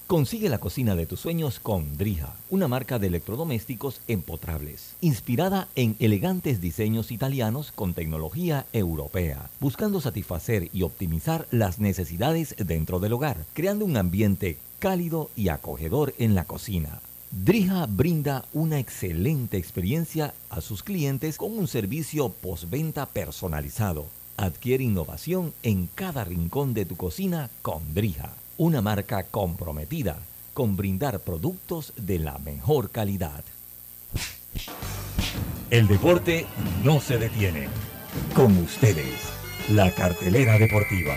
Consigue la cocina de tus sueños con Drija, una marca de electrodomésticos empotrables, inspirada en elegantes diseños italianos con tecnología europea, buscando satisfacer y optimizar las necesidades dentro del hogar, creando un ambiente cálido y acogedor en la cocina. Drija brinda una excelente experiencia a sus clientes con un servicio postventa personalizado. Adquiere innovación en cada rincón de tu cocina con Drija, una marca comprometida con brindar productos de la mejor calidad. El deporte no se detiene. Con ustedes, la cartelera deportiva.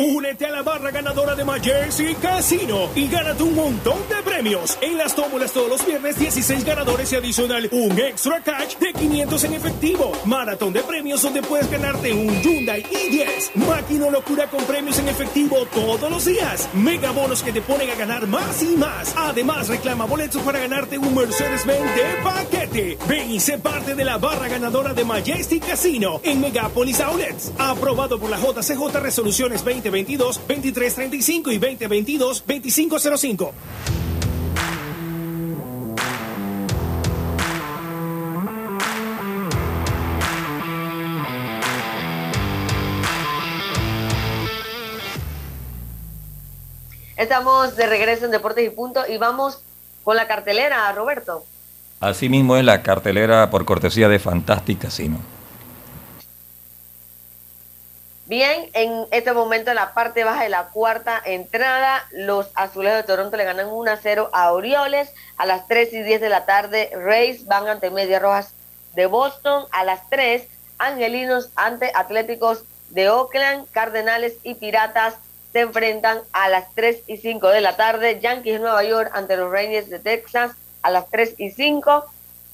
Únete a la barra ganadora de Majersey Casino y gánate un montón de premios. En las tómulas todos los viernes 16 ganadores y adicional un extra cash de 500 en efectivo. Maratón de premios donde puedes ganarte un Hyundai i10. Máquina locura con premios en efectivo todos los días. Mega bonos que te ponen a ganar más y más. Además reclama boletos para ganarte un Mercedes-Benz de paquete. Ven y sé parte de la barra ganadora de Majestic Casino en Megapolis Outlets. Aprobado por la JCJ Resoluciones 2022, 2335 y 2022, 2505. Estamos de regreso en Deportes y Punto y vamos con la cartelera, Roberto. Así mismo es la cartelera por cortesía de Fantastic Casino. Bien, en este momento en la parte baja de la cuarta entrada, los azulejos de Toronto le ganan 1 a 0 a Orioles. A las 3 y 10 de la tarde, Rays van ante Medias Rojas de Boston. A las 3, Angelinos ante Atléticos de Oakland. Cardenales y Piratas se enfrentan a las 3 y 5 de la tarde. Yankees de Nueva York ante los Rangers de Texas a las 3 y 5.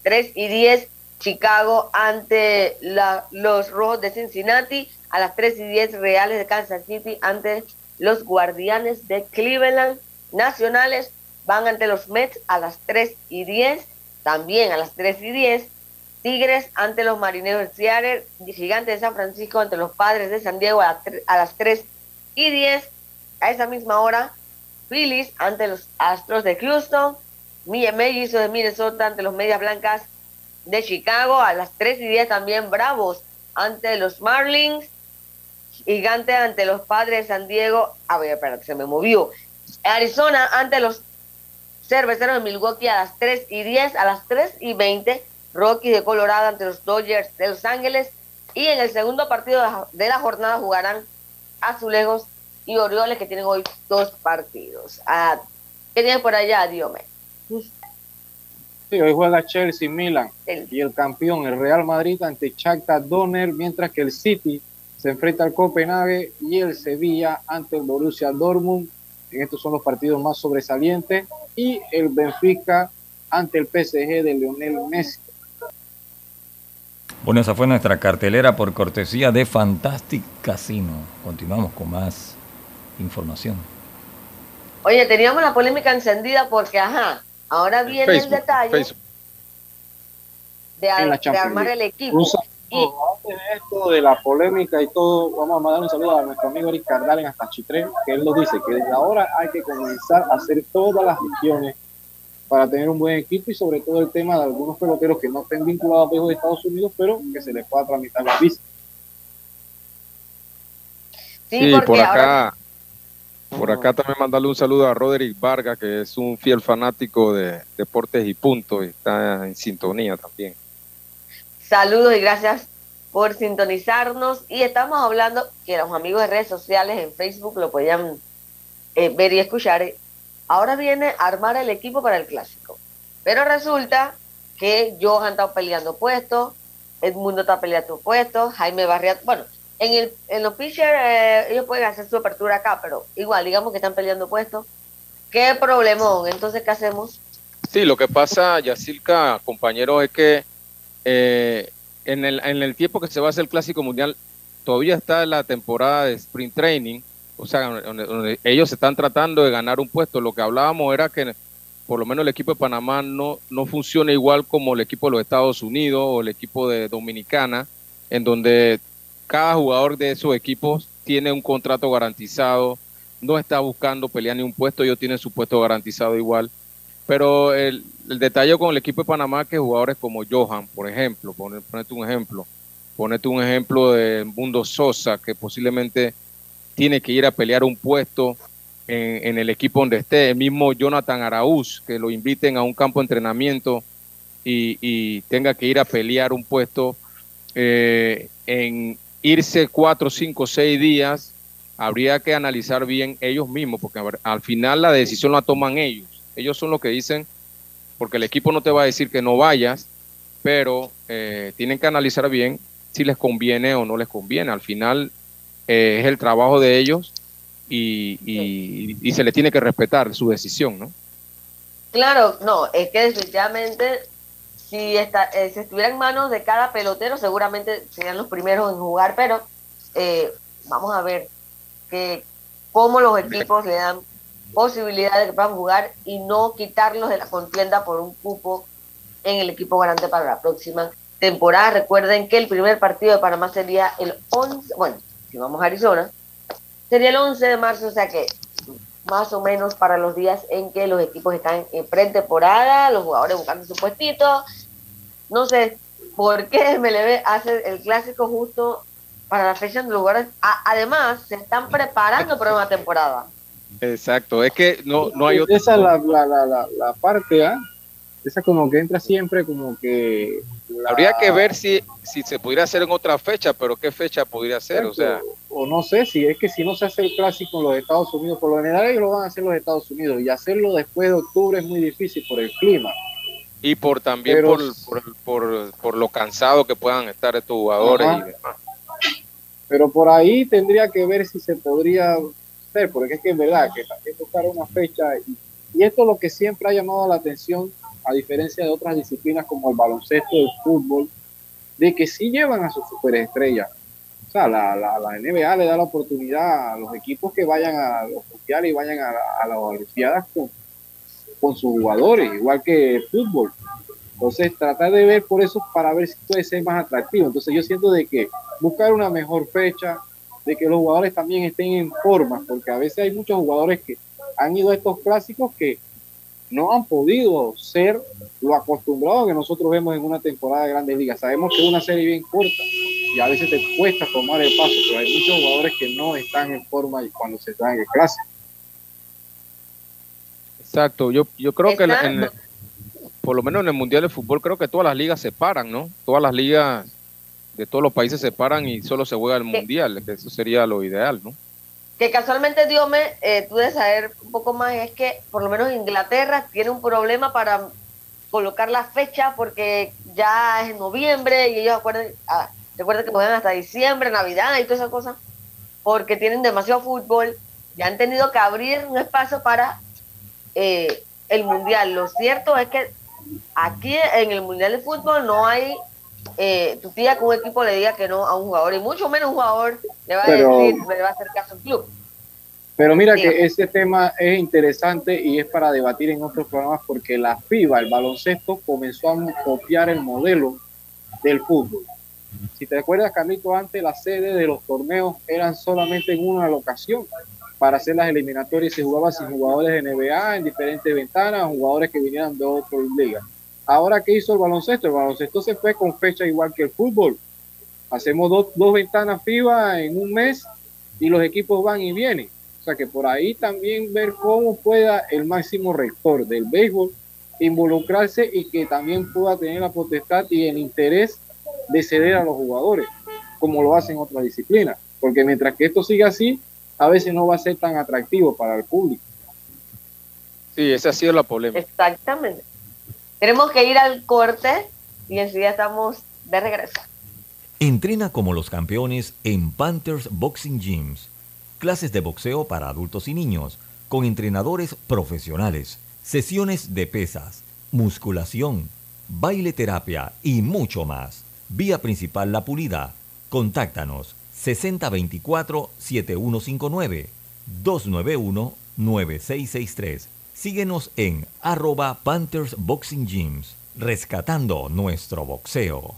3 y 10, Chicago ante los Rojos de Cincinnati a las 3 y 10 Reales de Kansas City ante los Guardianes de Cleveland. Nacionales van ante los Mets a las 3 y 10. También a las 3 y 10. Tigres ante los Marineros de Seattle. Gigantes de San Francisco ante los Padres de San Diego a, las 3 y 10. A esa misma hora, Phillies ante los Astros de Houston. Mellizos de Minnesota ante los Medias Blancas de Chicago. A las 3 y 10 también Bravos ante los Marlins. Gigante ante los padres de San Diego. A ver, espérate, se me movió. Arizona ante los cerveceros de Milwaukee a las 3 y 10. A las 3 y 20, Rockies de Colorado ante los Dodgers de Los Ángeles. Y en el segundo partido de la jornada jugarán Azulejos y Orioles, que tienen hoy dos partidos. Ah, ¿Qué tienes por allá, Diome? Sí, hoy juega Chelsea, Milan y el campeón, el Real Madrid, ante Shakhtar Donner, mientras que el City se enfrenta al Copenhague y el Sevilla ante el Borussia Dortmund. En estos son los partidos más sobresalientes. Y el Benfica ante el PSG de Lionel Messi. Bueno, esa fue nuestra cartelera por cortesía de Fantastic Casino. Continuamos con más información. Oye, teníamos la polémica encendida porque, ajá, ahora viene el detalle de, armar el equipo. Y esto de la polémica y todo, vamos a mandar un saludo a nuestro amigo Eric Cardalen hasta Chitré, que él nos dice que desde ahora hay que comenzar a hacer todas las gestiones para tener un buen equipo y sobre todo el tema de algunos peloteros que no estén vinculados a de Estados Unidos, pero que se les pueda tramitar la visa. Sí, por acá, por acá también mandarle un saludo a Roderick Vargas, que es un fiel fanático de deportes y puntos y está en sintonía también. Saludos y gracias por sintonizarnos. Y estamos hablando que los amigos de redes sociales en Facebook lo podían eh, ver y escuchar. Ahora viene armar el equipo para el clásico. Pero resulta que Johan está peleando puestos, Edmundo está peleando puestos, Jaime Barriat, bueno, en, el, en los pitchers eh, ellos pueden hacer su apertura acá, pero igual, digamos que están peleando puestos. ¿Qué problemón? Entonces, ¿qué hacemos? Sí, lo que pasa, Yacilca, compañero, es que eh, en, el, en el tiempo que se va a hacer el Clásico Mundial, todavía está la temporada de Sprint Training, o sea, donde, ellos están tratando de ganar un puesto. Lo que hablábamos era que por lo menos el equipo de Panamá no, no funciona igual como el equipo de los Estados Unidos o el equipo de Dominicana, en donde cada jugador de esos equipos tiene un contrato garantizado, no está buscando pelear ni un puesto, ellos tienen su puesto garantizado igual. Pero el, detalle con el equipo de Panamá que jugadores como Johan, por ejemplo, ponete un ejemplo, ponete un ejemplo de Mundo Sosa, que posiblemente tiene que ir a pelear un puesto en, el equipo donde esté, el mismo Jonathan Araúz, que lo inviten a un campo de entrenamiento y, tenga que ir a pelear un puesto eh, en irse cuatro, cinco, seis días, habría que analizar bien ellos mismos, porque al final la decisión la toman ellos ellos son los que dicen, porque el equipo no te va a decir que no vayas, pero eh, tienen que analizar bien si les conviene o no les conviene. Al final eh, es el trabajo de ellos y, y, se le tiene que respetar su decisión, ¿no? Claro, no, es que definitivamente si, está, eh, si estuviera en manos de cada pelotero, seguramente serían los primeros en jugar, pero eh, vamos a ver que cómo los equipos le dan posibilidad de que puedan jugar y no quitarlos de la contienda por un cupo en el equipo grande para la próxima temporada. Recuerden que el primer partido de Panamá sería el 11, bueno, si vamos a Arizona, sería el 11 de marzo, o sea que más o menos para los días en que los equipos están en pretemporada, los jugadores buscando su puestito. No sé por qué MLB hace el clásico justo para la fecha de los jugadores. además, se están preparando para una temporada. Exacto, es que no, no hay otra. Esa es la, la, la, la parte, ¿ah? Esa como que entra siempre como que Habría que ver si, si se pudiera hacer en otra fecha, pero qué fecha podría ser, o sea. O no sé, si es que si no se hace el clásico en los Estados Unidos, por lo general ellos lo van a hacer en los Estados Unidos, y hacerlo después de octubre es muy difícil por el clima. Y por también por, por, por, lo cansado que puedan estar estos jugadores y demás. Pero por ahí tendría que ver si se podría hacer, porque es que es verdad que también buscar una fecha, y, y esto es lo que siempre ha llamado la atención a diferencia de otras disciplinas como el baloncesto, el fútbol, de que sí llevan a sus superestrellas. O sea, la, la, la, NBA le da la oportunidad a los equipos que vayan a los mundiales y vayan a, a las Olimpiadas con, con sus jugadores, igual que el fútbol. Entonces, tratar de ver por eso para ver si puede ser más atractivo. Entonces, yo siento de que buscar una mejor fecha, de que los jugadores también estén en forma, porque a veces hay muchos jugadores que han ido a estos clásicos que no han podido ser lo acostumbrado que nosotros vemos en una temporada de grandes ligas. Sabemos que es una serie bien corta y a veces te cuesta tomar el paso, pero hay muchos jugadores que no están en forma cuando se están en el clase. Exacto, yo, yo creo que por lo menos en el Mundial de Fútbol creo que todas las ligas se paran, ¿no? Todas las ligas de todos los países se paran y solo se juega el Mundial, que eso sería lo ideal, ¿no? Que casualmente Dios me, eh, tú saber un poco más, es que por lo menos Inglaterra tiene un problema para colocar la fecha porque ya es noviembre y ellos acuerden, ah, recuerden que pueden hasta diciembre, Navidad y todas esas cosas, porque tienen demasiado fútbol y han tenido que abrir un espacio para eh, el mundial. Lo cierto es que aquí en el mundial de fútbol no hay eh, tu tía que un equipo le diga que no a un jugador, y mucho menos un jugador le va a decir, le va a hacer caso al club. Pero mira que ese tema es interesante y es para debatir en otros programas porque la FIBA, el baloncesto, comenzó a copiar el modelo del fútbol. Si te acuerdas, Carlito, antes la sede de los torneos eran solamente en una locación para hacer las eliminatorias se jugaba sin jugadores de NBA en diferentes ventanas, jugadores que vinieran de otras ligas. Ahora, ¿qué hizo el baloncesto? El baloncesto se fue con fecha igual que el fútbol. Hacemos dos, dos ventanas FIBA en un mes y los equipos van y vienen. O sea que por ahí también ver cómo pueda el máximo rector del béisbol involucrarse y que también pueda tener la potestad y el interés de ceder a los jugadores, como lo hacen otras disciplinas. Porque mientras que esto siga así, a veces no va a ser tan atractivo para el público. Sí, esa ha sido la polémica. Exactamente. Tenemos que ir al corte y enseguida estamos de regreso. Entrena como los campeones en Panthers Boxing Gyms. Clases de boxeo para adultos y niños, con entrenadores profesionales, sesiones de pesas, musculación, baile terapia y mucho más. Vía principal La Pulida. Contáctanos 6024-7159 291-9663 Síguenos en arroba Panthers Boxing Gyms, rescatando nuestro boxeo.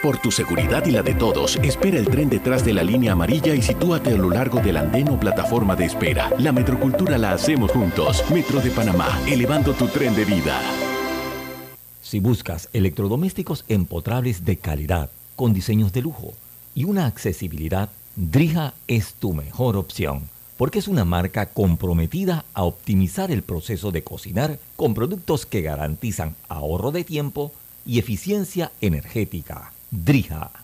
Por tu seguridad y la de todos, espera el tren detrás de la línea amarilla y sitúate a lo largo del andén o plataforma de espera. La metrocultura la hacemos juntos. Metro de Panamá, elevando tu tren de vida. Si buscas electrodomésticos empotrables de calidad, con diseños de lujo y una accesibilidad, Drija es tu mejor opción porque es una marca comprometida a optimizar el proceso de cocinar con productos que garantizan ahorro de tiempo y eficiencia energética. Drija.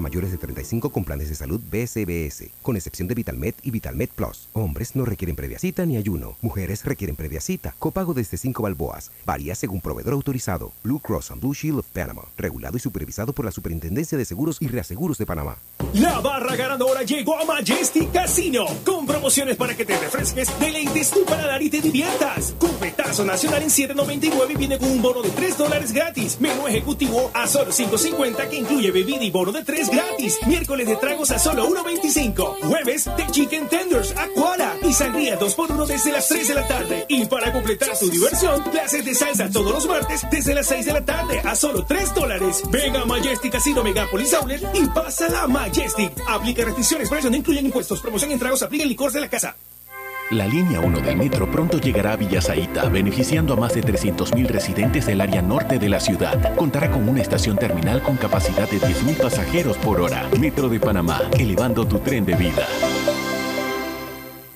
mayores de 35 con planes de salud BCBS, con excepción de VitalMed y VitalMed Plus. Hombres no requieren previa cita ni ayuno. Mujeres requieren previa cita. Copago desde 5 balboas. Varía según proveedor autorizado. Blue Cross and Blue Shield of Panama. Regulado y supervisado por la Superintendencia de Seguros y Reaseguros de Panamá. La barra ganadora llegó a Majestic Casino. Con promociones para que te refresques, deleites tu paladar y te diviertas. Cubetazo nacional en 7.99 viene con un bono de 3 dólares gratis. Menú ejecutivo a solo 5.50 que incluye bebida y bono de 3 gratis. Miércoles de tragos a solo 1.25. Jueves de chicken tenders, aquara y sangría 2x1 desde las 3 de la tarde. Y para completar tu diversión, clases de salsa todos los martes desde las 6 de la tarde a solo 3 dólares. Venga a Majestic Casino Megapolis Outlet y pasa la Majestic. Aplica restricciones, precios no incluyen impuestos. Promoción en tragos, aplica el licor de la casa. La línea 1 del metro pronto llegará a Villa Zaita, beneficiando a más de 300.000 residentes del área norte de la ciudad. Contará con una estación terminal con capacidad de 10.000 pasajeros por hora. Metro de Panamá, elevando tu tren de vida.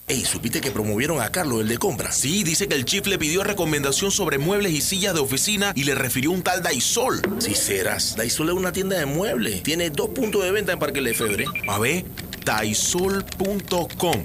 Ey, ¿supiste que promovieron a Carlos, el de compra? Sí, dice que el chief le pidió recomendación sobre muebles y sillas de oficina y le refirió un tal Daisol. Si serás, Daisol es una tienda de muebles. Tiene dos puntos de venta en Parque Lefebvre. A ver, daisol.com.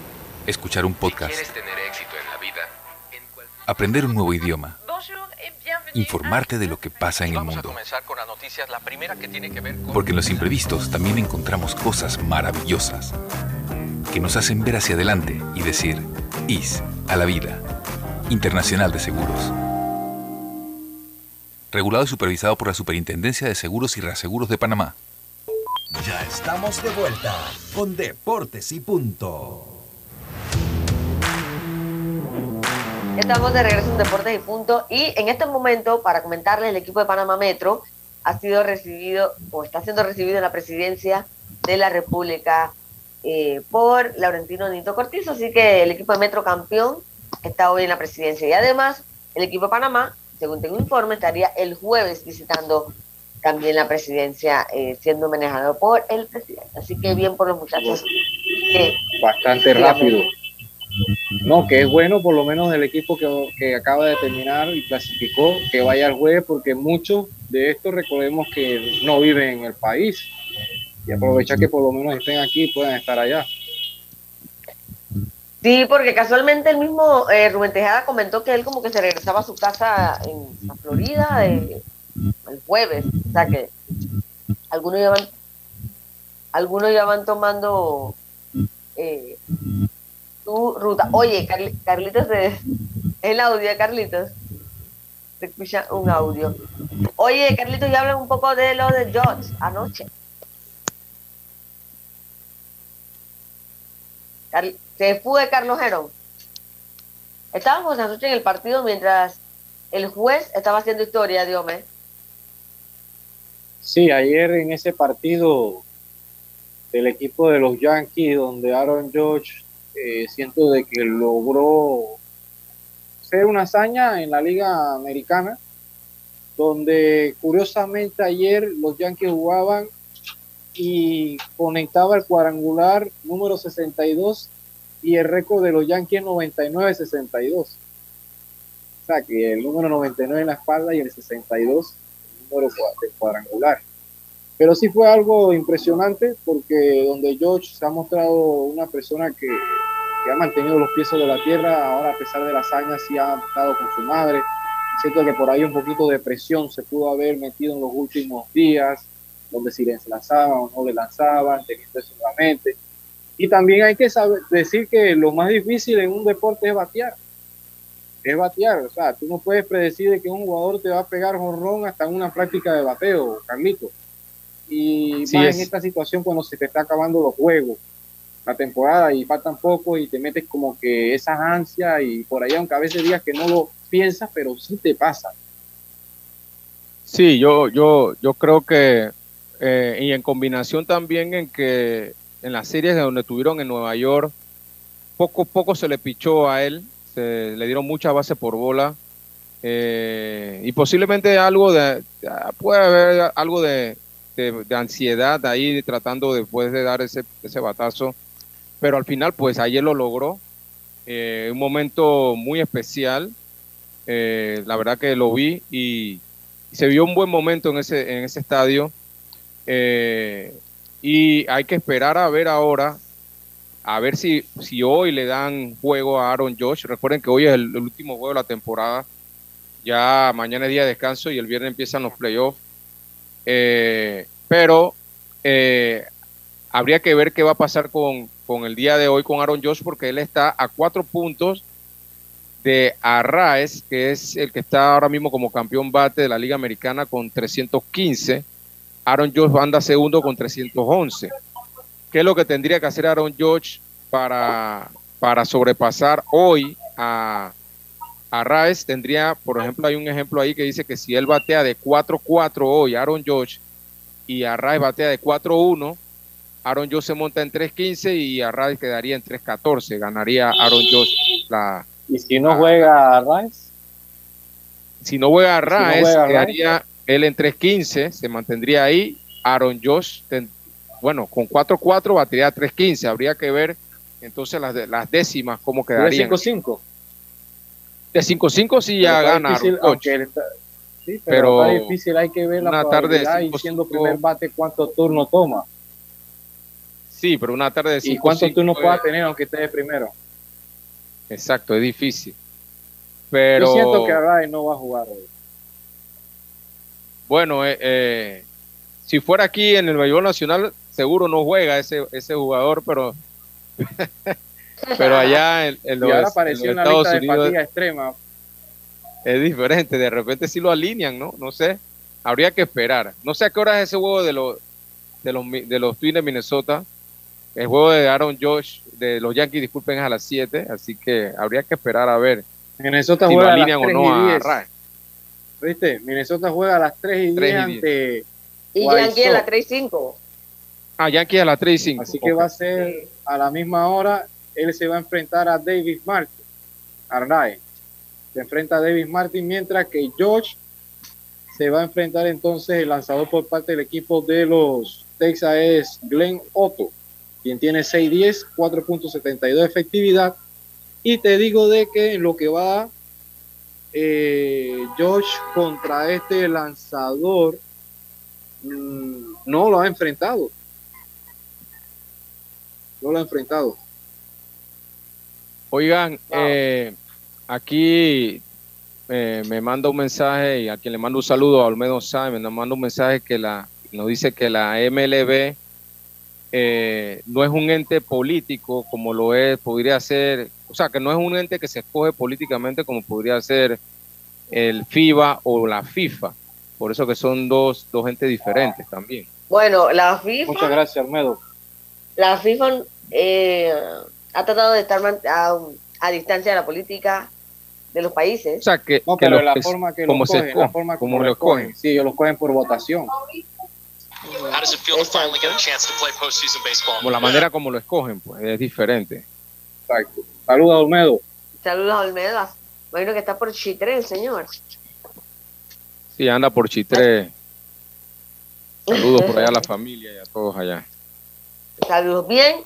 escuchar un podcast, aprender un nuevo idioma, informarte de lo que pasa en el mundo. Porque en los imprevistos también encontramos cosas maravillosas que nos hacen ver hacia adelante y decir, IS a la vida, Internacional de Seguros. Regulado y supervisado por la Superintendencia de Seguros y Reaseguros de Panamá. Ya estamos de vuelta con Deportes y Punto. Estamos de regreso en Deportes y Punto. Y en este momento, para comentarles, el equipo de Panamá Metro ha sido recibido o está siendo recibido en la presidencia de la República eh, por Laurentino Nito Cortizo. Así que el equipo de Metro campeón está hoy en la presidencia. Y además, el equipo de Panamá, según tengo informe, estaría el jueves visitando también la presidencia, eh, siendo manejado por el presidente. Así que bien por los muchachos. Bastante rápido. No, que es bueno por lo menos el equipo que, acaba de terminar y clasificó, que vaya al jueves, porque muchos de estos recordemos que no viven en el país y aprovechar que por lo menos estén aquí y puedan estar allá. Sí, porque casualmente el mismo eh, Rubén Tejada comentó que él como que se regresaba a su casa en Florida eh, el jueves, o sea que algunos ya van, algunos ya van tomando eh, ruta. Oye, Carlitos, el audio Carlitos. Se escucha un audio. Oye, Carlitos, ya hablan un poco de lo de George anoche. se fue Carlos Gerón. Estábamos anoche en el partido mientras el juez estaba haciendo historia, Diome. Sí, ayer en ese partido del equipo de los Yankees, donde Aaron George eh, siento de que logró ser una hazaña en la liga americana, donde curiosamente ayer los Yankees jugaban y conectaba el cuadrangular número 62 y el récord de los Yankees 99-62. O sea que el número 99 en la espalda y el 62 el número cuadrangular. Pero sí fue algo impresionante porque donde George se ha mostrado una persona que ha mantenido los pies sobre la tierra, ahora a pesar de las hazañas sí ha estado con su madre. Siento que por ahí un poquito de presión se pudo haber metido en los últimos días. donde si les lanzaban o no le lanzaban, teniendo eso nuevamente. Y también hay que saber, decir que lo más difícil en un deporte es batear. Es batear, o sea, tú no puedes predecir de que un jugador te va a pegar jorrón hasta en una práctica de bateo, Carlito. Y más en esta situación cuando se te está acabando los juegos, la temporada y faltan poco y te metes como que esa ansia y por ahí, aunque a veces días que no lo piensas, pero sí te pasa. Sí, yo, yo, yo creo que, eh, y en combinación también en que en las series de donde estuvieron en Nueva York, poco a poco se le pichó a él, se le dieron muchas bases por bola, eh, y posiblemente algo de, puede haber algo de, de, ansiedad ahí tratando después de dar ese, ese batazo, pero al final pues ayer lo logró, eh, un momento muy especial, eh, la verdad que lo vi y, se vio un buen momento en ese, en ese estadio. Y hay que esperar a ver ahora, a ver si, si hoy le dan juego a Aaron Josh. Recuerden que hoy es el, último juego de la temporada. Ya mañana es día de descanso y el viernes empiezan los playoffs. Eh, pero eh, habría que ver qué va a pasar con, con el día de hoy con Aaron Josh porque él está a cuatro puntos de Arraes, que es el que está ahora mismo como campeón bate de la Liga Americana con 315 Aaron George anda segundo con 311. ¿Qué es lo que tendría que hacer Aaron George para, para sobrepasar hoy a, a Raes? Tendría, por ejemplo, hay un ejemplo ahí que dice que si él batea de 4-4 hoy, Aaron George, y a Raes batea de 4-1, Aaron George se monta en 3-15 y a Raes quedaría en 3-14. Ganaría Aaron George la. ¿Y si no juega a Raes? Si no juega a Raes, quedaría él en 3.15 se mantendría ahí. Aaron Josh, bueno, con 4-4 batería 3.15. Habría que ver entonces las, las décimas cómo quedarían. ¿De 5-5? De 5-5 sí ya gana. sí, pero, está difícil, hay que ver la una tarde y siendo primer bate cuántos turnos toma. Sí, pero una tarde de 5 ¿Y cuántos turnos pueda tener aunque esté de primero? Exacto, es difícil. Pero... Yo siento que Array no va a jugar hoy. Bueno, eh, eh, si fuera aquí en el béisbol nacional, seguro no juega ese, ese jugador, pero pero allá en, los, Estados Unidos extrema. es diferente. De repente sí lo alinean, ¿no? No sé. Habría que esperar. No sé a qué hora es ese juego de los de los de los Twins de Minnesota. El juego de Aaron Josh de los Yankees, disculpen, es a las 7, así que habría que esperar a ver Minnesota si lo alinean o no a Ray. ¿Viste? Minnesota juega a las 3 y 10 ante. Y Yankee a las 3 y 5. Ah, Yankee a las 3 y 5. Así que va a ser a la misma hora. Él se va a enfrentar a David Martin. Arnay. Se enfrenta a David Martin, mientras que George se va a enfrentar entonces el lanzador por parte del equipo de los Texas es Glenn Otto, quien tiene 6-10, 4.72 de efectividad. Y te digo de que en lo que va eh, Josh contra este lanzador mm, no lo ha enfrentado. No lo ha enfrentado. Oigan, eh, aquí eh, me manda un mensaje y a quien le mando un saludo a Olmedo Sáenz, nos manda un mensaje que la, nos dice que la MLB eh, no es un ente político como lo es, podría ser o sea, que no es un ente que se escoge políticamente como podría ser el FIBA o la FIFA. Por eso que son dos, dos entes diferentes también. Bueno, la FIFA... Muchas gracias, Armedo. La FIFA eh, ha tratado de estar a, distancia de la política de los países. O sea, que, no, pero la forma que lo cogen, la forma como, lo escogen. Sí, ellos lo cogen por votación. Como la manera como lo escogen, pues, es diferente. Exacto. Saludos a Olmedo. Saludos a Olmedo. Bueno, que está por Chitré el señor. Sí, anda por Chitré. Saludos por allá a la familia y a todos allá. Saludos. Bien,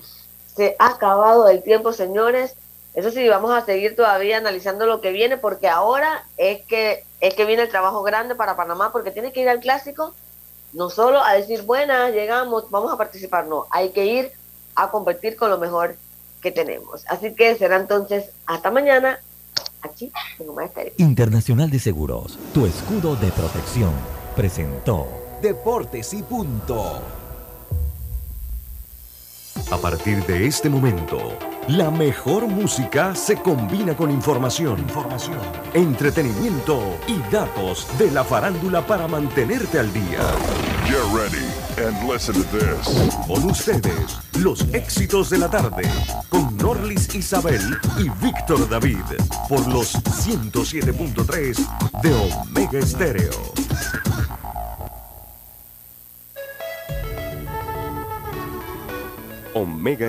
se ha acabado el tiempo, señores. Eso sí, vamos a seguir todavía analizando lo que viene, porque ahora es que es que viene el trabajo grande para Panamá, porque tiene que ir al clásico, no solo a decir, buenas, llegamos, vamos a participar, no, hay que ir a competir con lo mejor que tenemos. Así que será entonces hasta mañana aquí en Internacional de Seguros, tu escudo de protección, presentó. Deportes y Punto. A partir de este momento, la mejor música se combina con información, información, entretenimiento y datos de la farándula para mantenerte al día. Get ready and listen to this. Con ustedes, los éxitos de la tarde, con Norlis Isabel y Víctor David, por los 107.3 de Omega Estéreo. Omega